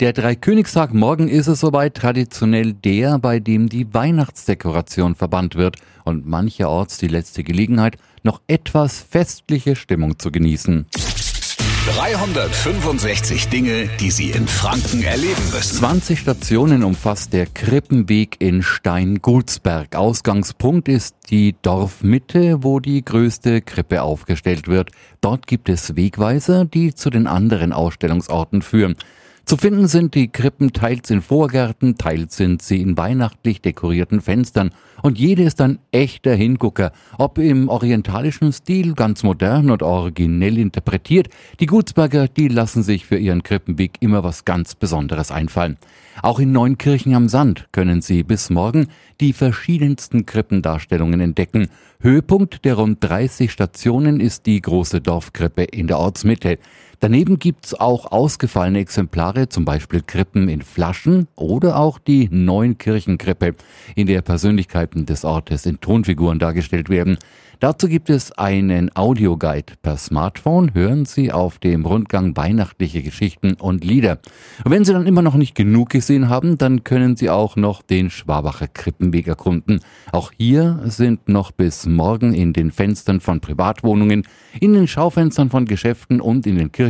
Der Dreikönigstag morgen ist es soweit traditionell der, bei dem die Weihnachtsdekoration verbannt wird und mancherorts die letzte Gelegenheit, noch etwas festliche Stimmung zu genießen. 365 Dinge, die Sie in Franken erleben müssen. 20 Stationen umfasst der Krippenweg in Steingulsberg. Ausgangspunkt ist die Dorfmitte, wo die größte Krippe aufgestellt wird. Dort gibt es Wegweiser, die zu den anderen Ausstellungsorten führen. Zu finden sind die Krippen teils in Vorgärten, teils sind sie in weihnachtlich dekorierten Fenstern. Und jede ist ein echter Hingucker, ob im orientalischen Stil, ganz modern und originell interpretiert. Die Gutsberger, die lassen sich für ihren Krippenweg immer was ganz Besonderes einfallen. Auch in Neunkirchen am Sand können Sie bis morgen die verschiedensten Krippendarstellungen entdecken. Höhepunkt der rund 30 Stationen ist die große Dorfkrippe in der Ortsmitte. Daneben gibt's auch ausgefallene Exemplare, zum Beispiel Krippen in Flaschen oder auch die Neunkirchenkrippe, in der Persönlichkeiten des Ortes in Tonfiguren dargestellt werden. Dazu gibt es einen Audioguide per Smartphone. Hören Sie auf dem Rundgang weihnachtliche Geschichten und Lieder. Und wenn Sie dann immer noch nicht genug gesehen haben, dann können Sie auch noch den Schwabacher Krippenweg erkunden. Auch hier sind noch bis morgen in den Fenstern von Privatwohnungen, in den Schaufenstern von Geschäften und in den Kirchen